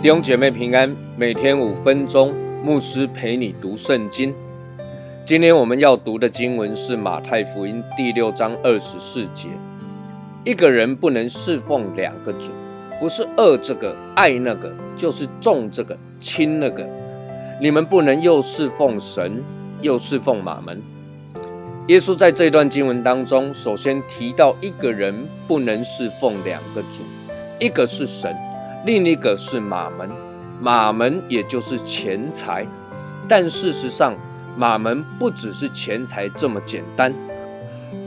弟兄姐妹平安，每天五分钟，牧师陪你读圣经。今天我们要读的经文是马太福音第六章二十四节。一个人不能侍奉两个主，不是恶这个爱那个，就是重这个亲那个。你们不能又侍奉神，又侍奉马门。耶稣在这段经文当中，首先提到一个人不能侍奉两个主，一个是神。另一个是马门，马门也就是钱财，但事实上，马门不只是钱财这么简单。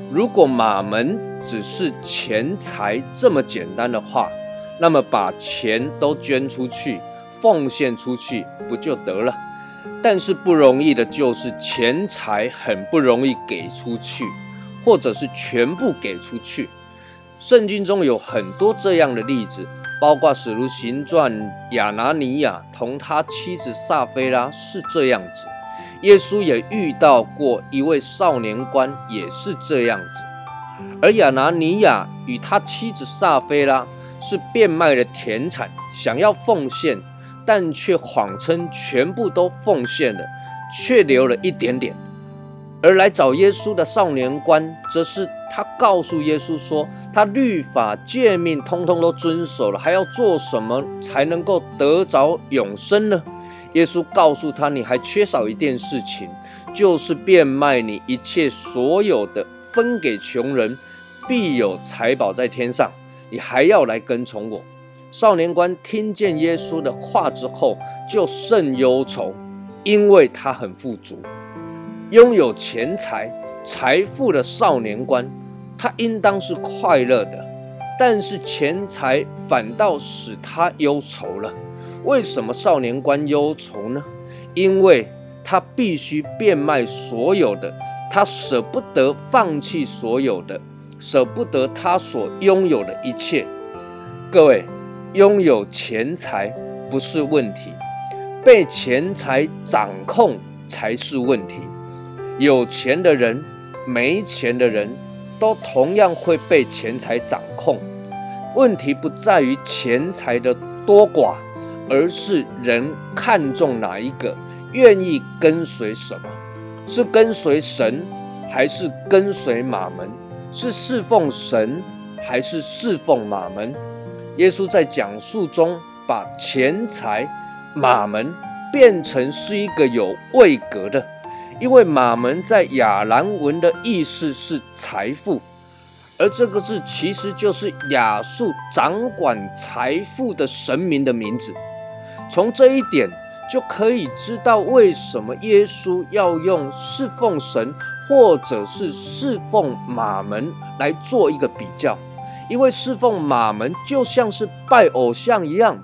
如果马门只是钱财这么简单的话，那么把钱都捐出去，奉献出去不就得了？但是不容易的就是钱财很不容易给出去，或者是全部给出去。圣经中有很多这样的例子。包括《使徒行传》，亚拿尼亚同他妻子撒菲拉是这样子。耶稣也遇到过一位少年官，也是这样子。而亚拿尼亚与他妻子撒菲拉是变卖了田产，想要奉献，但却谎称全部都奉献了，却留了一点点。而来找耶稣的少年官，则是他告诉耶稣说：“他律法诫命通通都遵守了，还要做什么才能够得着永生呢？”耶稣告诉他：“你还缺少一件事情，就是变卖你一切所有的，分给穷人，必有财宝在天上。你还要来跟从我。”少年官听见耶稣的话之后，就甚忧愁，因为他很富足。拥有钱财、财富的少年官，他应当是快乐的，但是钱财反倒使他忧愁了。为什么少年官忧愁呢？因为他必须变卖所有的，他舍不得放弃所有的，舍不得他所拥有的一切。各位，拥有钱财不是问题，被钱财掌控才是问题。有钱的人、没钱的人，都同样会被钱财掌控。问题不在于钱财的多寡，而是人看重哪一个，愿意跟随什么？是跟随神，还是跟随马门？是侍奉神，还是侍奉马门？耶稣在讲述中，把钱财、马门变成是一个有位格的。因为马门在亚兰文的意思是财富，而这个字其实就是亚述掌管财富的神明的名字。从这一点就可以知道为什么耶稣要用侍奉神或者是侍奉马门来做一个比较，因为侍奉马门就像是拜偶像一样。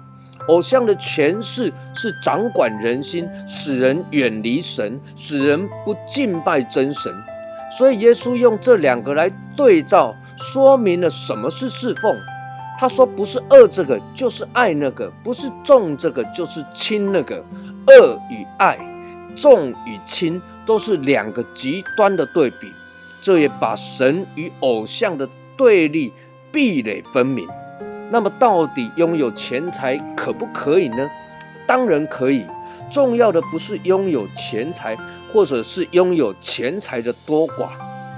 偶像的权势是掌管人心，使人远离神，使人不敬拜真神。所以耶稣用这两个来对照，说明了什么是侍奉。他说：“不是恶这个，就是爱那个；不是重这个，就是轻那个。恶与爱，重与轻，都是两个极端的对比。这也把神与偶像的对立壁垒分明。”那么，到底拥有钱财可不可以呢？当然可以。重要的不是拥有钱财，或者是拥有钱财的多寡，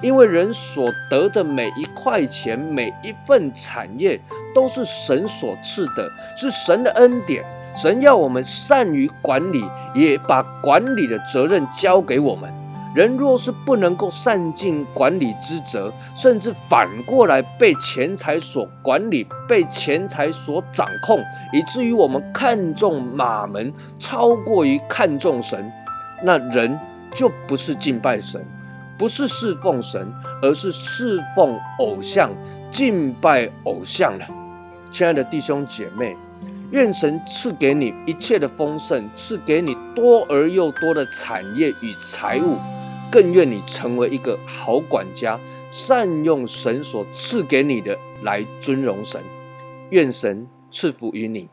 因为人所得的每一块钱、每一份产业，都是神所赐的，是神的恩典。神要我们善于管理，也把管理的责任交给我们。人若是不能够善尽管理之责，甚至反过来被钱财所管理、被钱财所掌控，以至于我们看重马门超过于看重神，那人就不是敬拜神，不是侍奉神，而是侍奉偶像、敬拜偶像了。亲爱的弟兄姐妹，愿神赐给你一切的丰盛，赐给你多而又多的产业与财物。更愿你成为一个好管家，善用神所赐给你的来尊荣神。愿神赐福于你。